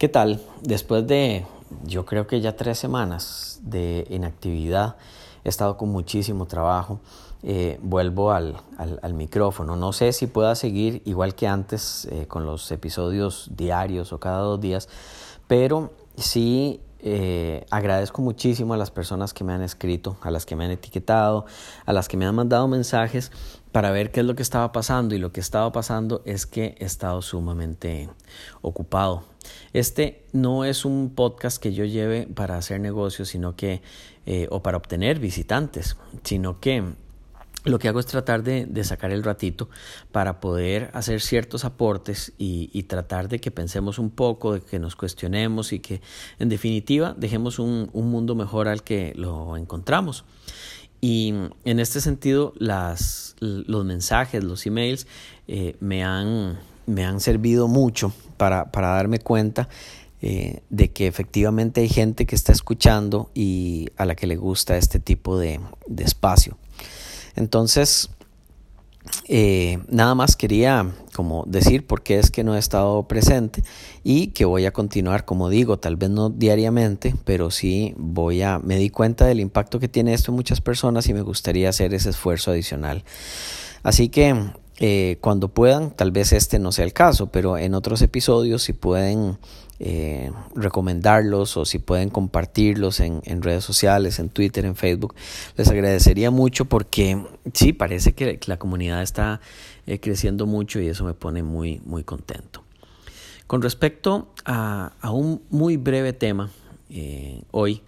¿Qué tal? Después de, yo creo que ya tres semanas de inactividad, he estado con muchísimo trabajo. Eh, vuelvo al, micrófono. No sé si pueda seguir igual que antes eh, con los episodios diarios o cada dos días, pero sí eh, agradezco muchísimo a las personas que me han escrito, a las que me han etiquetado, a las que me han mandado mensajes para ver qué es lo que estaba pasando y lo que estaba pasando es que he estado sumamente ocupado. Este no es un podcast que yo lleve para hacer negocios, sino que eh, o para obtener visitantes, sino que lo que hago es tratar de, sacar el ratito para poder hacer ciertos aportes y, tratar de que pensemos un poco, de que nos cuestionemos y que en definitiva dejemos un, mundo mejor al que lo encontramos. Y en este sentido, los mensajes, los emails eh, me, han, me han servido mucho para, para darme cuenta eh, de que efectivamente hay gente que está escuchando y a la que le gusta este tipo de espacio. Entonces, eh, nada más quería como decir por qué es que no he estado presente y que voy a continuar, como digo, tal vez no diariamente, pero sí voy a, me di cuenta del impacto que tiene esto en muchas personas y me gustaría hacer ese esfuerzo adicional. Así que eh, cuando puedan, tal vez este no sea el caso, pero en otros episodios si pueden eh, recomendarlos o si pueden compartirlos en, redes sociales, en Twitter, en Facebook, les agradecería mucho porque sí, parece que la comunidad está eh, creciendo mucho y eso me pone muy, muy contento. Con respecto a, un muy breve tema, eh, hoy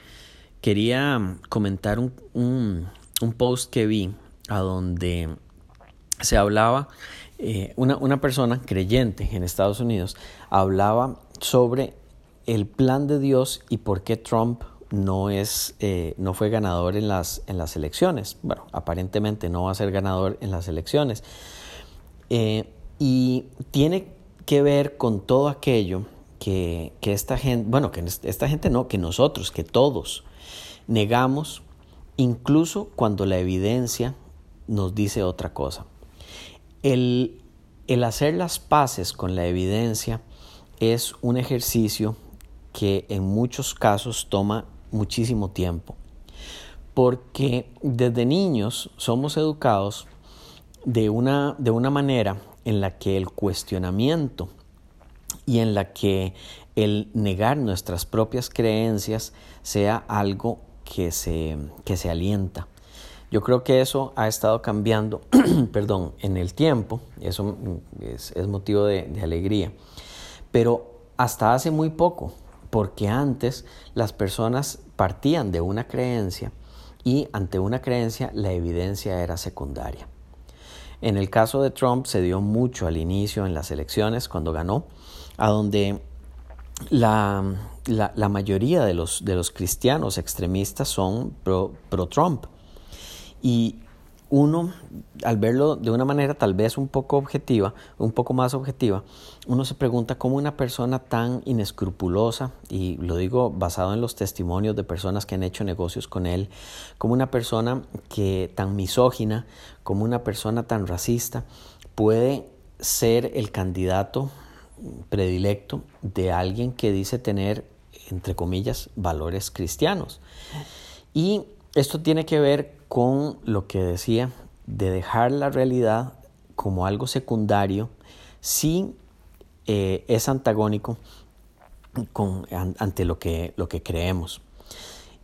quería comentar un, un, post que vi a donde se hablaba, una, una persona creyente en Estados Unidos hablaba sobre el plan de Dios y por qué Trump no, es, eh, no fue ganador en las, en las elecciones. Bueno, aparentemente no va a ser ganador en las elecciones. Eh, y tiene que ver con todo aquello que, que esta gente, bueno, que esta gente no, que nosotros, que todos negamos, incluso cuando la evidencia nos dice otra cosa. El, el hacer las paces con la evidencia es un ejercicio que en muchos casos toma muchísimo tiempo, porque desde niños somos educados de una, de una manera en la que el cuestionamiento y en la que el negar nuestras propias creencias sea algo que se, que se alienta. Yo creo que eso ha estado cambiando, perdón, en el tiempo, eso es, motivo de, de alegría pero hasta hace muy poco, porque antes las personas partían de una creencia y ante una creencia la evidencia era secundaria. En el caso de Trump se dio mucho al inicio en las elecciones cuando ganó, a donde la, mayoría de los, de los, cristianos extremistas son pro, pro Trump. Y uno, al verlo de una manera tal vez un poco objetiva, un poco más objetiva, uno se pregunta cómo una persona tan inescrupulosa, y lo digo basado en los testimonios de personas que han hecho negocios con él, como una persona que tan misógina, como una persona tan racista, puede ser el candidato predilecto de alguien que dice tener, entre comillas, valores cristianos. Y esto tiene que ver con lo que decía de dejar la realidad como algo secundario si eh, es antagónico con, ante lo que, lo que creemos.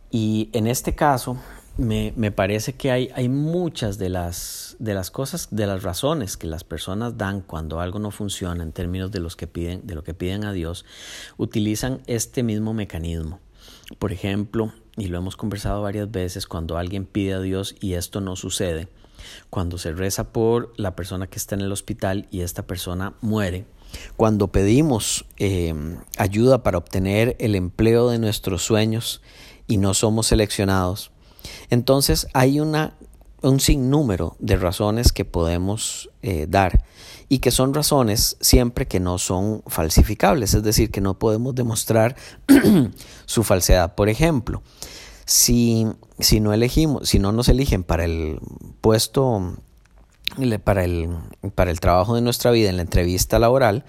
Y en este caso, me, me, parece que hay, hay muchas de las, de las cosas, de las razones que las personas dan cuando algo no funciona en términos de, los que piden, de lo que piden a Dios, utilizan este mismo mecanismo. Por ejemplo, y lo hemos conversado varias veces, cuando alguien pide a Dios y esto no sucede, cuando se reza por la persona que está en el hospital y esta persona muere, cuando pedimos eh, ayuda para obtener el empleo de nuestros sueños y no somos seleccionados, entonces hay una, un sinnúmero de razones que podemos eh, dar y que son razones siempre que no son falsificables, es decir, que no podemos demostrar su falsedad. Por ejemplo, si, si no elegimos, si no nos eligen para el puesto, para el, para el trabajo de nuestra vida en la entrevista laboral,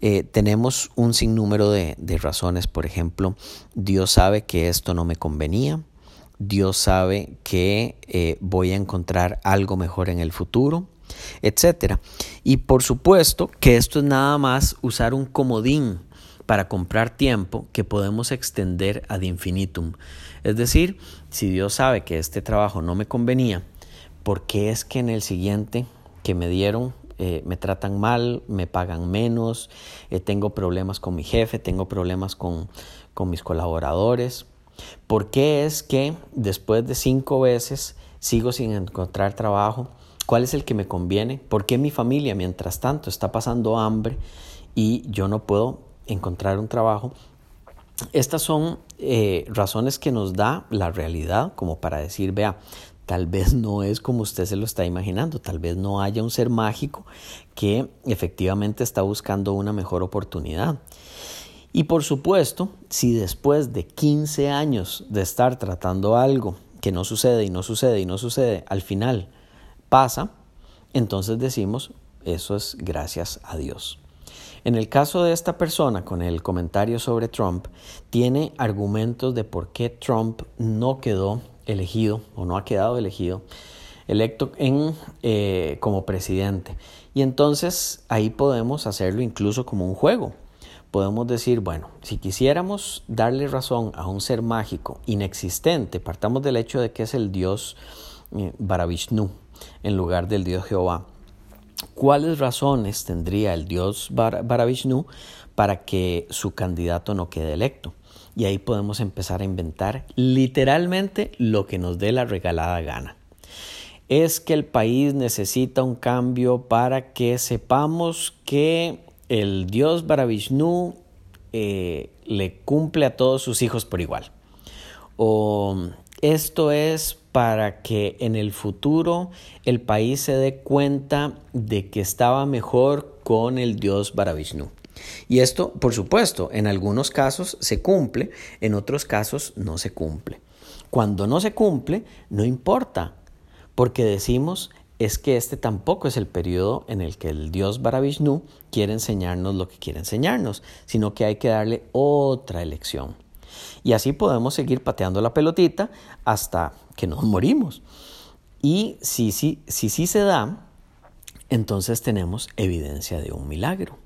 eh, tenemos un sinnúmero de, razones. Por ejemplo, Dios sabe que esto no me convenía. Dios sabe que eh, voy a encontrar algo mejor en el futuro, etc. Y por supuesto que esto es nada más usar un comodín para comprar tiempo que podemos extender ad infinitum. Es decir, si Dios sabe que este trabajo no me convenía, ¿por qué es que en el siguiente que me dieron eh, me tratan mal, me pagan menos, eh, tengo problemas con mi jefe, tengo problemas con, con mis colaboradores. ¿Por qué es que después de cinco veces sigo sin encontrar trabajo? ¿Cuál es el que me conviene? ¿Por qué mi familia, mientras tanto, está pasando hambre y yo no puedo encontrar un trabajo? Estas son eh, razones que nos da la realidad como para decir, vea, tal vez no es como usted se lo está imaginando, tal vez no haya un ser mágico que efectivamente está buscando una mejor oportunidad. Y por supuesto, si después de 15 años de estar tratando algo que no sucede y no sucede y no sucede, al final pasa, entonces decimos, eso es gracias a Dios. En el caso de esta persona con el comentario sobre Trump, tiene argumentos de por qué Trump no quedó elegido o no ha quedado elegido, electo en, eh, como presidente. Y entonces ahí podemos hacerlo incluso como un juego. Podemos decir, bueno, si quisiéramos darle razón a un ser mágico inexistente, partamos del hecho de que es el dios eh, Baravishnu en lugar del dios Jehová. ¿Cuáles razones tendría el dios Baravishnu para que su candidato no quede electo? y ahí podemos empezar a inventar literalmente lo que nos dé la regalada gana. Es que el país necesita un cambio para que sepamos que el dios Baravishnu eh, le cumple a todos sus hijos por igual. O esto es para que en el futuro el país se dé cuenta de que estaba mejor con el dios Baravishnu. Y esto, por supuesto, en algunos casos se cumple, en otros casos no se cumple. Cuando no se cumple, no importa, porque decimos es que este tampoco es el periodo en el que el dios Baravishnu quiere enseñarnos lo que quiere enseñarnos, sino que hay que darle otra elección. Y así podemos seguir pateando la pelotita hasta que nos morimos. Y si sí si, si, se da, entonces tenemos evidencia de un milagro.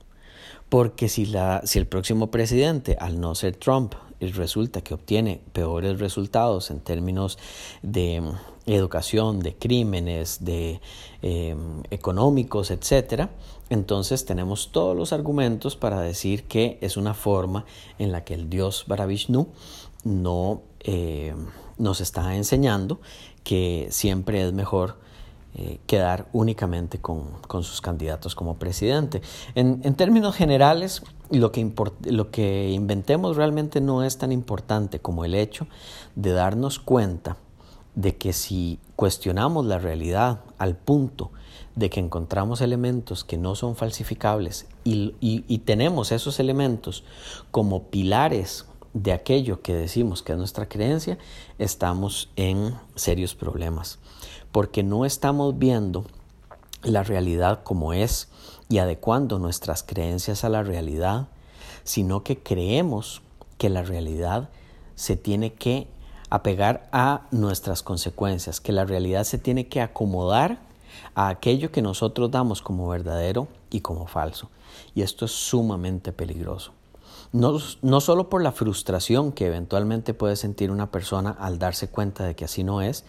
Porque si, la, si el próximo presidente, al no ser Trump, resulta que obtiene peores resultados en términos de mm, educación, de crímenes, de em, económicos, etcétera, entonces tenemos todos los argumentos para decir que es una forma en la que el dios Baravishnu no eh, nos está enseñando que siempre es mejor eh, quedar únicamente con, sus candidatos como presidente. En, términos generales, lo que, lo que inventemos realmente no es tan importante como el hecho de darnos cuenta de que si cuestionamos la realidad al punto de que encontramos elementos que no son falsificables y tenemos esos elementos como pilares de aquello que decimos que es nuestra creencia, estamos en serios problemas porque no estamos viendo la realidad como es y adecuando nuestras creencias a la realidad, sino que creemos que la realidad se tiene que apegar a nuestras consecuencias, que la realidad se tiene que acomodar a aquello que nosotros damos como verdadero y como falso. Y esto es sumamente peligroso. No, no solo por la frustración que eventualmente puede sentir una persona al darse cuenta de que así no es,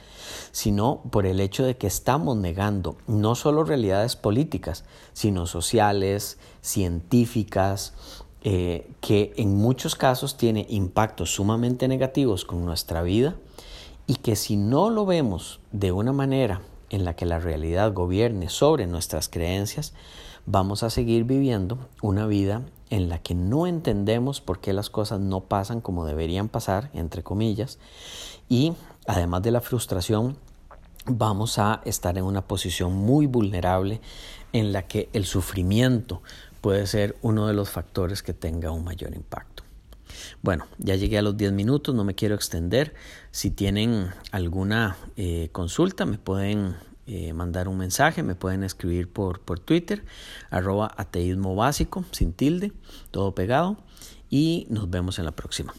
sino por el hecho de que estamos negando no solo realidades políticas, sino sociales, científicas, eh, que en muchos casos tiene impactos sumamente negativos con nuestra vida y que si no lo vemos de una manera en la que la realidad gobierne sobre nuestras creencias, vamos a seguir viviendo una vida en la que no entendemos por qué las cosas no pasan como deberían pasar, entre comillas, y además de la frustración, vamos a estar en una posición muy vulnerable en la que el sufrimiento puede ser uno de los factores que tenga un mayor impacto. Bueno, ya llegué a los 10 minutos, no me quiero extender. Si tienen alguna eh, consulta, me pueden eh, mandar un mensaje, me pueden escribir por, por Twitter, arroba ateísmo básico, sin tilde, todo pegado, y nos vemos en la próxima.